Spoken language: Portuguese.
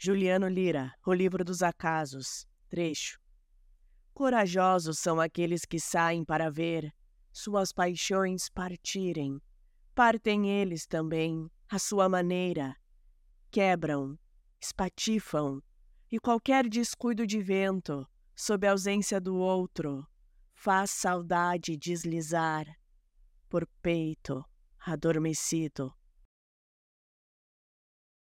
Juliano Lira, O Livro dos Acasos, trecho. Corajosos são aqueles que saem para ver suas paixões partirem. Partem eles também, à sua maneira. Quebram, espatifam, e qualquer descuido de vento, sob a ausência do outro, faz saudade deslizar por peito adormecido